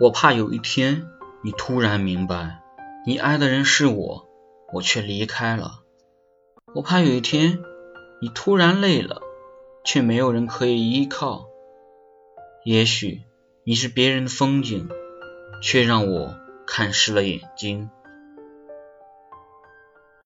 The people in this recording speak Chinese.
我怕有一天你突然明白你爱的人是我我却离开了。我怕有一天你突然累了却没有人可以依靠。也许你是别人的风景却让我看湿了眼睛。